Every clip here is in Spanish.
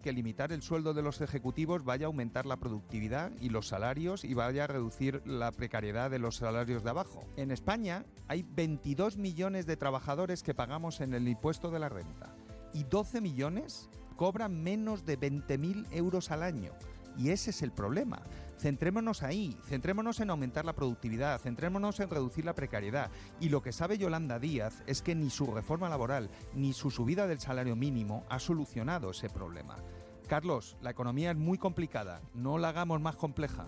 que limitar el sueldo de los ejecutivos vaya a aumentar la productividad y los salarios y vaya a reducir la precariedad de los salarios de abajo. En España hay 22 millones de trabajadores que pagamos en el impuesto de la renta y 12 millones cobran menos de 20.000 euros al año. Y ese es el problema. Centrémonos ahí, centrémonos en aumentar la productividad, centrémonos en reducir la precariedad. Y lo que sabe Yolanda Díaz es que ni su reforma laboral ni su subida del salario mínimo ha solucionado ese problema. Carlos, la economía es muy complicada, no la hagamos más compleja.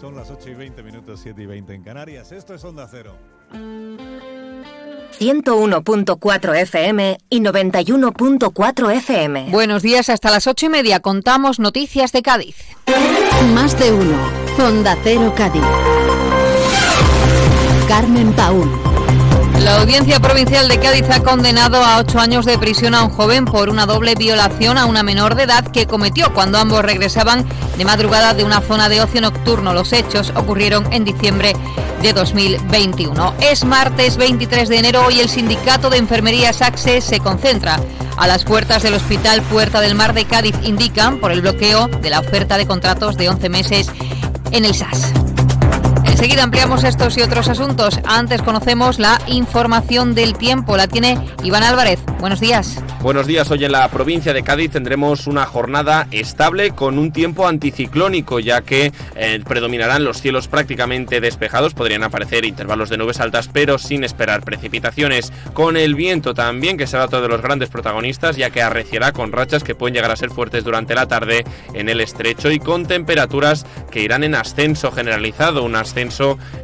Son las 8 y 20 minutos, 7 y 20 en Canarias. Esto es Onda Cero. 101.4 FM y 91.4 FM. Buenos días, hasta las ocho y media contamos noticias de Cádiz. Más de uno. Onda Cero Cádiz. Carmen Paúl. La Audiencia Provincial de Cádiz ha condenado a ocho años de prisión a un joven por una doble violación a una menor de edad que cometió cuando ambos regresaban de madrugada de una zona de ocio nocturno. Los hechos ocurrieron en diciembre de 2021. Es martes 23 de enero y el sindicato de enfermería SACSE se concentra a las puertas del Hospital Puerta del Mar de Cádiz, indican por el bloqueo de la oferta de contratos de 11 meses en el SAS. Enseguida ampliamos estos y otros asuntos. Antes conocemos la información del tiempo. La tiene Iván Álvarez. Buenos días. Buenos días. Hoy en la provincia de Cádiz tendremos una jornada estable con un tiempo anticiclónico, ya que eh, predominarán los cielos prácticamente despejados. Podrían aparecer intervalos de nubes altas, pero sin esperar precipitaciones. Con el viento también, que será otro de los grandes protagonistas, ya que arreciará con rachas que pueden llegar a ser fuertes durante la tarde en el estrecho y con temperaturas que irán en ascenso generalizado. Un ascenso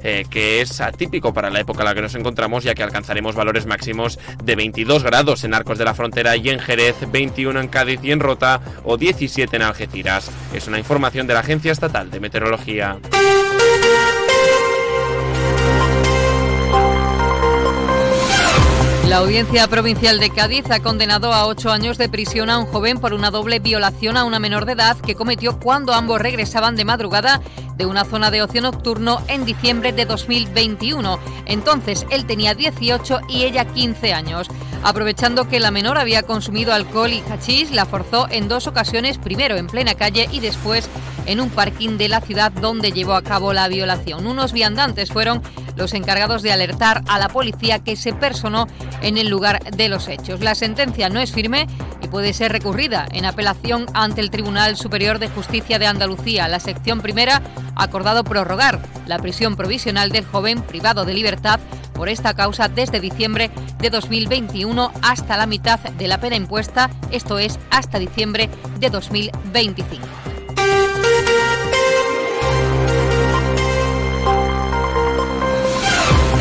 eh, que es atípico para la época en la que nos encontramos, ya que alcanzaremos valores máximos de 22 grados en Arcos de la Frontera y en Jerez, 21 en Cádiz y en Rota o 17 en Algeciras. Es una información de la Agencia Estatal de Meteorología. Audiencia Provincial de Cádiz ha condenado a ocho años de prisión a un joven por una doble violación a una menor de edad que cometió cuando ambos regresaban de madrugada de una zona de ocio nocturno en diciembre de 2021. Entonces él tenía 18 y ella 15 años. Aprovechando que la menor había consumido alcohol y hachís, la forzó en dos ocasiones, primero en plena calle y después en un parking de la ciudad donde llevó a cabo la violación. Unos viandantes fueron los encargados de alertar a la policía que se personó en el lugar de los hechos. La sentencia no es firme y puede ser recurrida en apelación ante el Tribunal Superior de Justicia de Andalucía. La sección primera ha acordado prorrogar la prisión provisional del joven privado de libertad por esta causa desde diciembre de 2021 hasta la mitad de la pena impuesta, esto es hasta diciembre de 2025.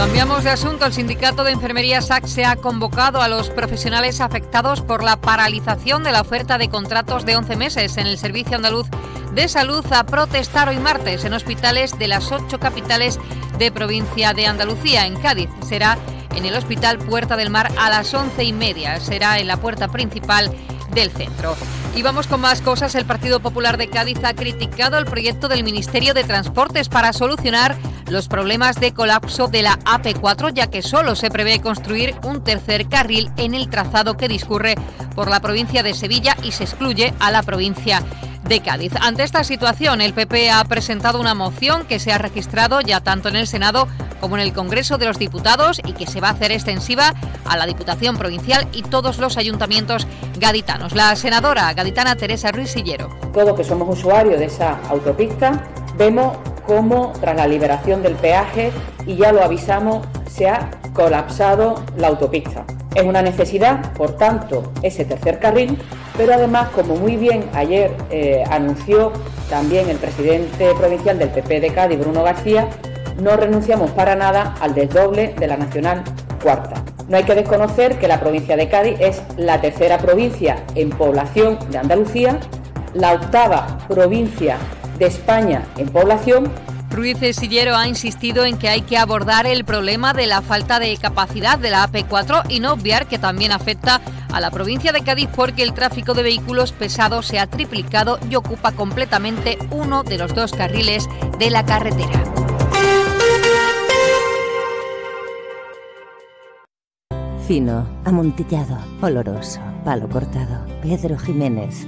Cambiamos de asunto. El sindicato de enfermería SAC se ha convocado a los profesionales afectados por la paralización de la oferta de contratos de 11 meses en el Servicio Andaluz de Salud a protestar hoy martes en hospitales de las ocho capitales de provincia de Andalucía. En Cádiz será en el Hospital Puerta del Mar a las once y media. Será en la puerta principal del centro. Y vamos con más cosas. El Partido Popular de Cádiz ha criticado el proyecto del Ministerio de Transportes para solucionar los problemas de colapso de la AP4, ya que solo se prevé construir un tercer carril en el trazado que discurre por la provincia de Sevilla y se excluye a la provincia de Cádiz. Ante esta situación, el PP ha presentado una moción que se ha registrado ya tanto en el Senado como en el Congreso de los Diputados y que se va a hacer extensiva a la Diputación Provincial y todos los ayuntamientos gaditanos. La senadora gaditana Teresa Ruiz Sillero. Todos que somos usuarios de esa autopista, vemos cómo tras la liberación del peaje, y ya lo avisamos, se ha colapsado la autopista. Es una necesidad, por tanto, ese tercer carril, pero además, como muy bien ayer eh, anunció también el presidente provincial del PP de Cádiz, Bruno García, no renunciamos para nada al desdoble de la Nacional Cuarta. No hay que desconocer que la provincia de Cádiz es la tercera provincia en población de Andalucía, la octava provincia de España en población Ruiz Sillero ha insistido en que hay que abordar el problema de la falta de capacidad de la AP4 y no obviar que también afecta a la provincia de Cádiz porque el tráfico de vehículos pesados se ha triplicado y ocupa completamente uno de los dos carriles de la carretera. Fino, amontillado, oloroso, palo cortado. Pedro Jiménez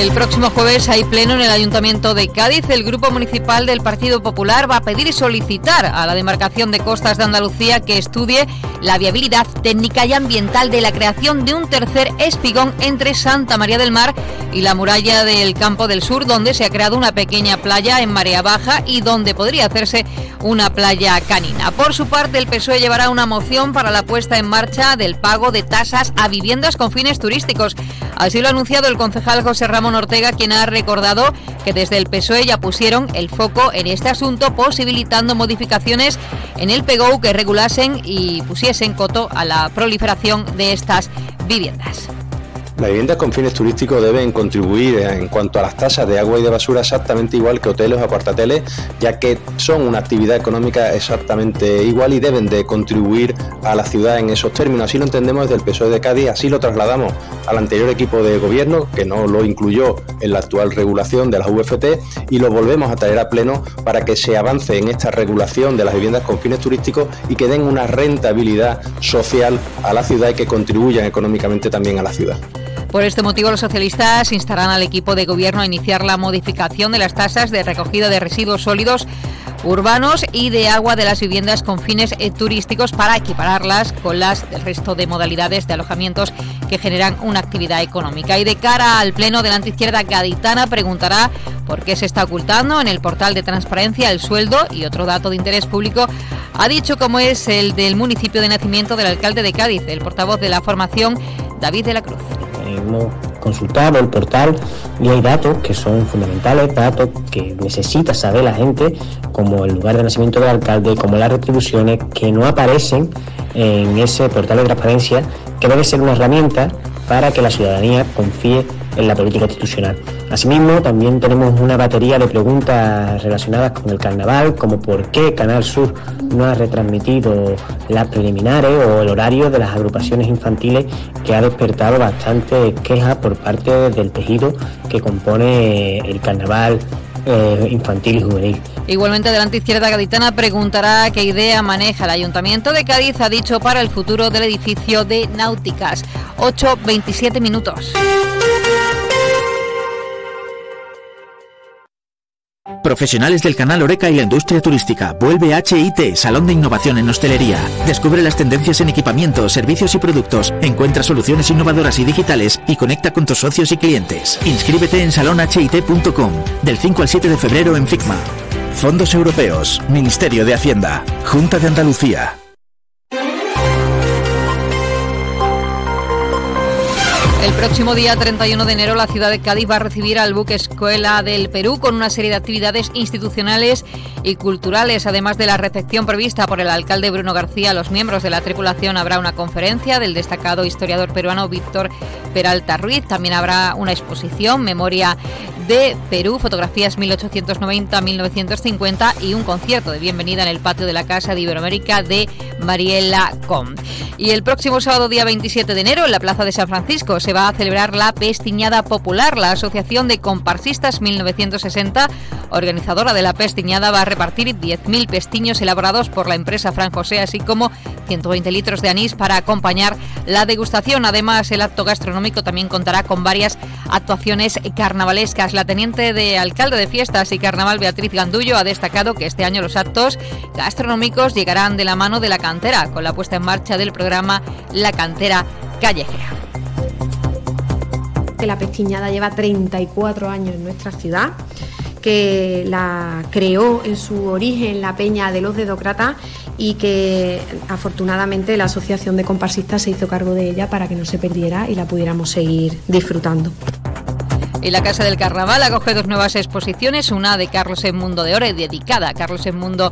El próximo jueves hay pleno en el Ayuntamiento de Cádiz. El Grupo Municipal del Partido Popular va a pedir y solicitar a la demarcación de costas de Andalucía que estudie la viabilidad técnica y ambiental de la creación de un tercer espigón entre Santa María del Mar y la muralla del Campo del Sur, donde se ha creado una pequeña playa en marea baja y donde podría hacerse una playa canina. Por su parte, el PSOE llevará una moción para la puesta en marcha del pago de tasas a viviendas con fines turísticos. Así lo ha anunciado el concejal José Ramón Ortega, quien ha recordado que desde el PSOE ya pusieron el foco en este asunto, posibilitando modificaciones en el PGO que regulasen y pusiesen coto a la proliferación de estas viviendas. Las viviendas con fines turísticos deben contribuir en cuanto a las tasas de agua y de basura exactamente igual que hoteles o apartateles, ya que son una actividad económica exactamente igual y deben de contribuir a la ciudad en esos términos. Así lo entendemos desde el PSOE de Cádiz, así lo trasladamos al anterior equipo de gobierno, que no lo incluyó en la actual regulación de las UFT, y lo volvemos a traer a pleno para que se avance en esta regulación de las viviendas con fines turísticos y que den una rentabilidad social a la ciudad y que contribuyan económicamente también a la ciudad. Por este motivo, los socialistas instarán al equipo de gobierno a iniciar la modificación de las tasas de recogida de residuos sólidos urbanos y de agua de las viviendas con fines eh, turísticos para equipararlas con las del resto de modalidades de alojamientos que generan una actividad económica. Y de cara al Pleno de la Antiizquierda Gaditana preguntará por qué se está ocultando en el portal de transparencia el sueldo y otro dato de interés público ha dicho como es el del municipio de nacimiento del alcalde de Cádiz, el portavoz de la formación David de la Cruz. Consultado el portal y hay datos que son fundamentales, datos que necesita saber la gente, como el lugar de nacimiento del alcalde, como las retribuciones que no aparecen en ese portal de transparencia, que debe ser una herramienta para que la ciudadanía confíe en la política institucional. Asimismo, también tenemos una batería de preguntas relacionadas con el carnaval, como por qué Canal Sur no ha retransmitido las preliminares o el horario de las agrupaciones infantiles que ha despertado bastante quejas por parte del tejido que compone el carnaval eh, infantil y juvenil. Igualmente, delante izquierda gaditana preguntará qué idea maneja el Ayuntamiento de Cádiz, ha dicho, para el futuro del edificio de Náuticas. 8.27 minutos. Profesionales del canal Oreca y la industria turística. Vuelve HIT, Salón de Innovación en Hostelería. Descubre las tendencias en equipamientos, servicios y productos. Encuentra soluciones innovadoras y digitales y conecta con tus socios y clientes. Inscríbete en salonhit.com del 5 al 7 de febrero en FICMA. Fondos Europeos, Ministerio de Hacienda, Junta de Andalucía. El próximo día 31 de enero la ciudad de Cádiz va a recibir al buque Escuela del Perú con una serie de actividades institucionales y culturales. Además de la recepción prevista por el alcalde Bruno García, los miembros de la tripulación habrá una conferencia del destacado historiador peruano Víctor Peralta Ruiz. También habrá una exposición, Memoria de Perú, fotografías 1890-1950 y un concierto de bienvenida en el patio de la Casa de Iberoamérica de Mariela Com. Y el próximo sábado día 27 de enero en la Plaza de San Francisco se va a celebrar la Pestiñada Popular. La Asociación de Comparsistas 1960, organizadora de la Pestiñada, va a repartir 10.000 pestiños elaborados por la empresa Fran José, así como 120 litros de anís para acompañar la degustación. Además, el acto gastronómico también contará con varias actuaciones carnavalescas. La teniente de alcalde de fiestas y carnaval, Beatriz Gandullo, ha destacado que este año los actos gastronómicos llegarán de la mano de la cantera, con la puesta en marcha del programa La Cantera Callejera que la pestiñada lleva 34 años en nuestra ciudad, que la creó en su origen la Peña de los Dedócratas y que afortunadamente la Asociación de Comparsistas se hizo cargo de ella para que no se perdiera y la pudiéramos seguir disfrutando. Y la Casa del Carnaval acoge dos nuevas exposiciones, una de Carlos en Mundo de Ore, dedicada a Carlos en Mundo